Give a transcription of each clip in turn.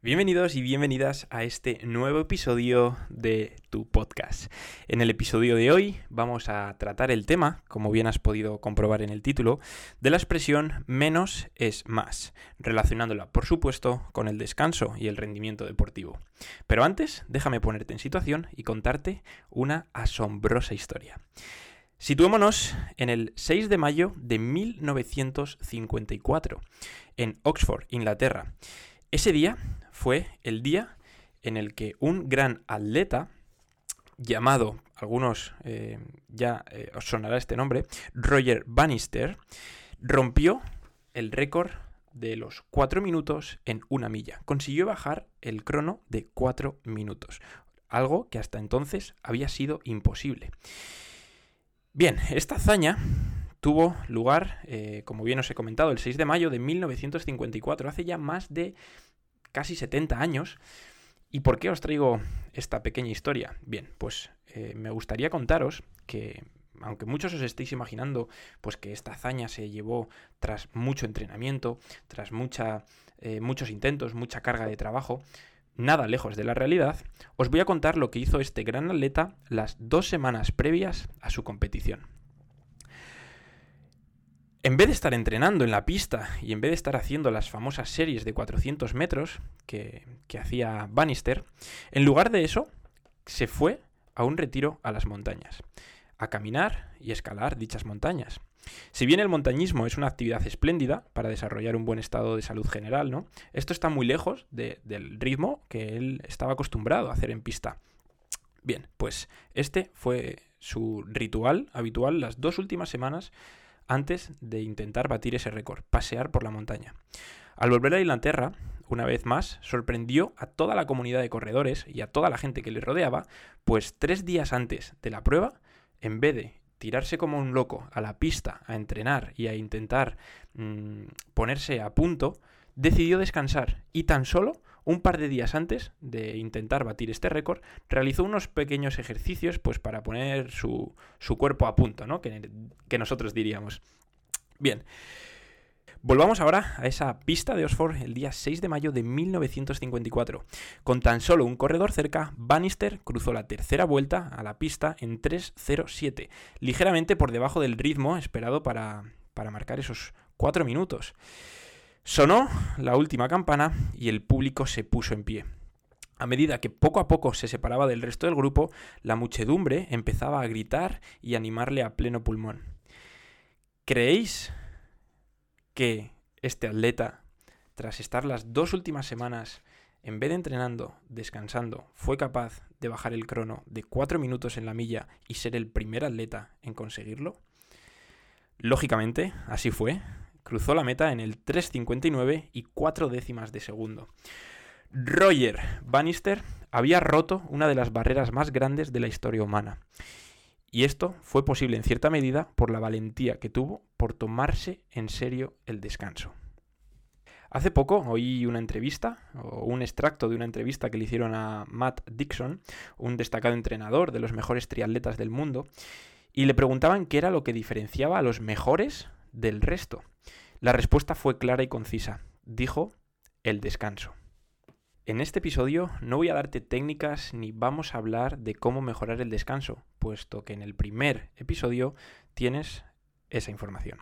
Bienvenidos y bienvenidas a este nuevo episodio de tu podcast. En el episodio de hoy vamos a tratar el tema, como bien has podido comprobar en el título, de la expresión menos es más, relacionándola, por supuesto, con el descanso y el rendimiento deportivo. Pero antes, déjame ponerte en situación y contarte una asombrosa historia. Situémonos en el 6 de mayo de 1954, en Oxford, Inglaterra. Ese día fue el día en el que un gran atleta llamado, algunos eh, ya eh, os sonará este nombre, Roger Bannister, rompió el récord de los 4 minutos en una milla. Consiguió bajar el crono de 4 minutos, algo que hasta entonces había sido imposible. Bien, esta hazaña tuvo lugar, eh, como bien os he comentado, el 6 de mayo de 1954, hace ya más de casi 70 años. ¿Y por qué os traigo esta pequeña historia? Bien, pues eh, me gustaría contaros que, aunque muchos os estéis imaginando, pues que esta hazaña se llevó tras mucho entrenamiento, tras mucha, eh, muchos intentos, mucha carga de trabajo, nada lejos de la realidad, os voy a contar lo que hizo este gran atleta las dos semanas previas a su competición en vez de estar entrenando en la pista y en vez de estar haciendo las famosas series de 400 metros que, hacía Bannister, en lugar de eso, se fue a un retiro a las montañas, a caminar y escalar dichas montañas. Si bien el montañismo es una actividad espléndida para desarrollar un buen estado de salud general, ¿no? Esto está muy lejos del ritmo que él estaba acostumbrado a hacer en pista. Bien, pues este fue su ritual habitual las dos últimas semanas antes de intentar batir ese récord, pasear por la montaña. Al volver a Inglaterra, una vez más, sorprendió a toda la comunidad de corredores y a toda la gente que le rodeaba, pues tres días antes de la prueba, en vez de tirarse como un loco a la pista a entrenar y a intentar mm, ponerse a punto, decidió descansar y tan solo un par de días antes de intentar batir este récord, realizó unos pequeños ejercicios pues para poner su, cuerpo a punto, ¿no? Que, que nosotros diríamos. Bien. Volvamos ahora a esa pista de Oxford el día 6 de mayo de 1954. Con tan solo un corredor cerca, Bannister cruzó la tercera vuelta a la pista en 3.07, ligeramente por debajo del ritmo esperado para, para marcar esos 4 minutos. Sonó la última campana y el público se puso en pie. A medida que poco a poco se separaba del resto del grupo, la muchedumbre empezaba a gritar y animarle a pleno pulmón. ¿Creéis que este atleta, tras estar las dos últimas semanas, en vez de entrenando, descansando, fue capaz de bajar el crono de cuatro minutos en la milla y ser el primer atleta en conseguirlo? Lógicamente, así fue, Cruzó la meta en el 3.59 y 4 décimas de segundo. Roger Bannister había roto una de las barreras más grandes de la historia humana. Y esto fue posible en cierta medida por la valentía que tuvo por tomarse en serio el descanso. Hace poco oí una entrevista, o un extracto de una entrevista que le hicieron a Matt Dixon, un destacado entrenador de los mejores triatletas del mundo, y le preguntaban qué era lo que diferenciaba a los mejores del resto. La respuesta fue clara y concisa. Dijo el descanso. En este episodio no voy a darte técnicas ni vamos a hablar de cómo mejorar el descanso, puesto que en el primer episodio tienes esa información.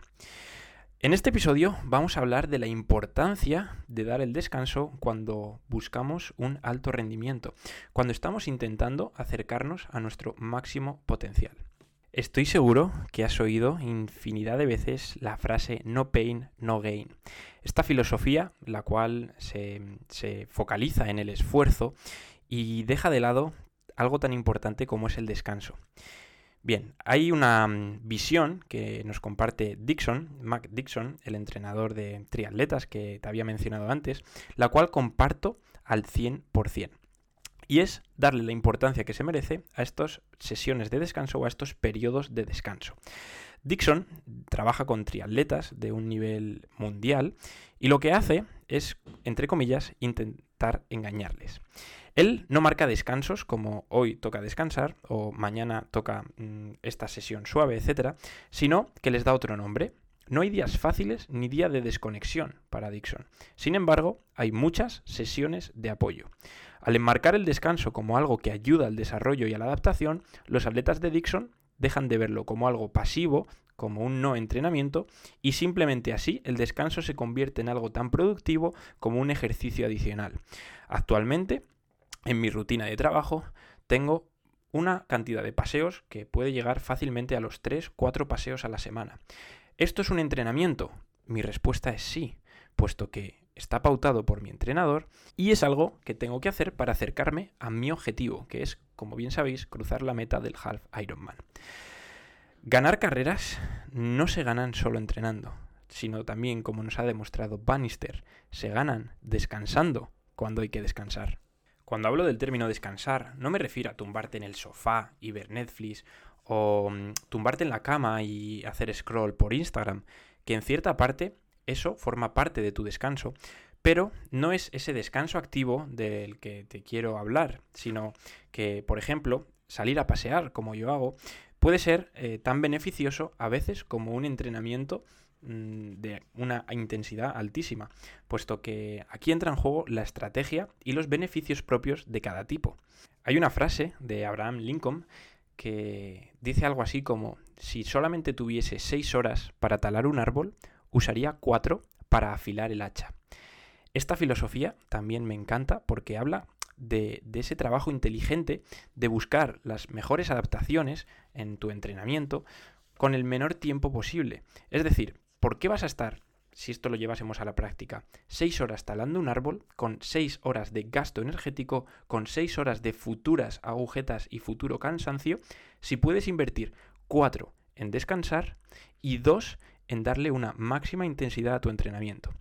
En este episodio vamos a hablar de la importancia de dar el descanso cuando buscamos un alto rendimiento, cuando estamos intentando acercarnos a nuestro máximo potencial. Estoy seguro que has oído infinidad de veces la frase no pain, no gain. Esta filosofía, la cual se, focaliza en el esfuerzo y deja de lado algo tan importante como es el descanso. Bien, hay una mm, visión que nos comparte Dixon, Mac Dixon, el entrenador de triatletas que te había mencionado antes, la cual comparto al 100% y es darle la importancia que se merece a estas sesiones de descanso o a estos periodos de descanso. Dixon trabaja con triatletas de un nivel mundial y lo que hace es, entre comillas, intentar engañarles. Él no marca descansos como hoy toca descansar o mañana toca mm, esta sesión suave, etc., sino que les da otro nombre, no hay días fáciles ni día de desconexión para Dixon. Sin embargo, hay muchas sesiones de apoyo. Al enmarcar el descanso como algo que ayuda al desarrollo y a la adaptación, los atletas de Dixon dejan de verlo como algo pasivo, como un no entrenamiento, y simplemente así el descanso se convierte en algo tan productivo como un ejercicio adicional. Actualmente, en mi rutina de trabajo, tengo una cantidad de paseos que puede llegar fácilmente a los 3-4 paseos a la semana. ¿Esto es un entrenamiento? Mi respuesta es sí, puesto que está pautado por mi entrenador y es algo que tengo que hacer para acercarme a mi objetivo, que es, como bien sabéis, cruzar la meta del Half Ironman. Ganar carreras no se ganan solo entrenando, sino también, como nos ha demostrado Bannister, se ganan descansando cuando hay que descansar. Cuando hablo del término descansar, no me refiero a tumbarte en el sofá y ver Netflix o mm, tumbarte en la cama y hacer scroll por Instagram, que en cierta parte eso forma parte de tu descanso, pero no es ese descanso activo del que te quiero hablar, sino que, por ejemplo, salir a pasear, como yo hago, puede ser eh, tan beneficioso a veces como un entrenamiento mm, de una intensidad altísima, puesto que aquí entra en juego la estrategia y los beneficios propios de cada tipo. Hay una frase de Abraham Lincoln que dice algo así como, si solamente tuviese seis horas para talar un árbol, usaría cuatro para afilar el hacha. Esta filosofía también me encanta porque habla de, ese trabajo inteligente de buscar las mejores adaptaciones en tu entrenamiento con el menor tiempo posible. Es decir, ¿por qué vas a estar, si esto lo llevásemos a la práctica, seis horas talando un árbol, con seis horas de gasto energético, con seis horas de futuras agujetas y futuro cansancio, si puedes invertir cuatro en descansar y dos en darle una máxima intensidad a tu entrenamiento?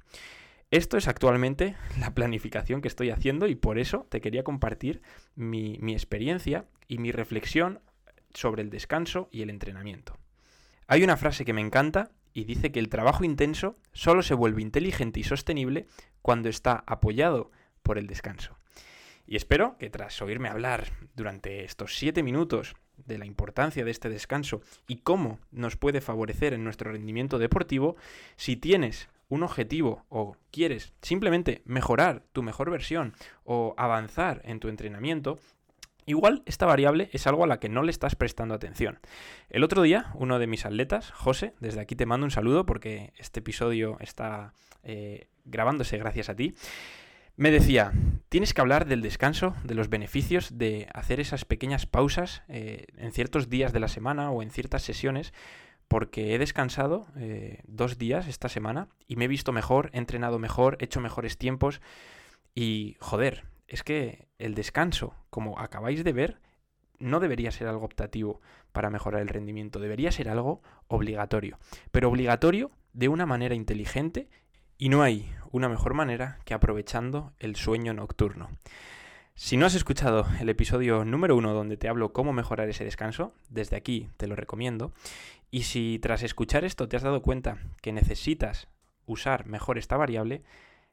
Esto es actualmente la planificación que estoy haciendo y por eso te quería compartir mi, experiencia y mi reflexión sobre el descanso y el entrenamiento. Hay una frase que me encanta y dice que el trabajo intenso solo se vuelve inteligente y sostenible cuando está apoyado por el descanso. Y espero que tras oírme hablar durante estos siete minutos de la importancia de este descanso y cómo nos puede favorecer en nuestro rendimiento deportivo, si tienes un objetivo o quieres simplemente mejorar tu mejor versión o avanzar en tu entrenamiento, Igual esta variable es algo a la que no le estás prestando atención. El otro día, uno de mis atletas, José, desde aquí te mando un saludo porque este episodio está eh, grabándose gracias a ti, me decía, tienes que hablar del descanso, de los beneficios de hacer esas pequeñas pausas eh, en ciertos días de la semana o en ciertas sesiones porque he descansado eh, dos días esta semana y me he visto mejor, he entrenado mejor, he hecho mejores tiempos y joder, es que el descanso, como acabáis de ver, no debería ser algo optativo para mejorar el rendimiento, debería ser algo obligatorio, pero obligatorio de una manera inteligente y no hay una mejor manera que aprovechando el sueño nocturno. Si no has escuchado el episodio número uno donde te hablo cómo mejorar ese descanso, desde aquí te lo recomiendo. Y si tras escuchar esto te has dado cuenta que necesitas usar mejor esta variable,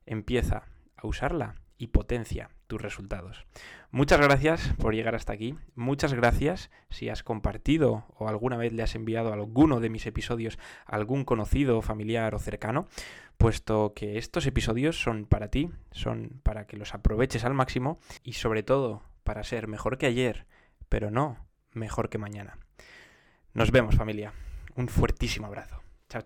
empieza a usarla y potencia tus resultados. Muchas gracias por llegar hasta aquí. Muchas gracias si has compartido o alguna vez le has enviado alguno de mis episodios a algún conocido, familiar o cercano, puesto que estos episodios son para ti, son para que los aproveches al máximo y sobre todo para ser mejor que ayer, pero no mejor que mañana. Nos vemos familia. Un fuertísimo abrazo.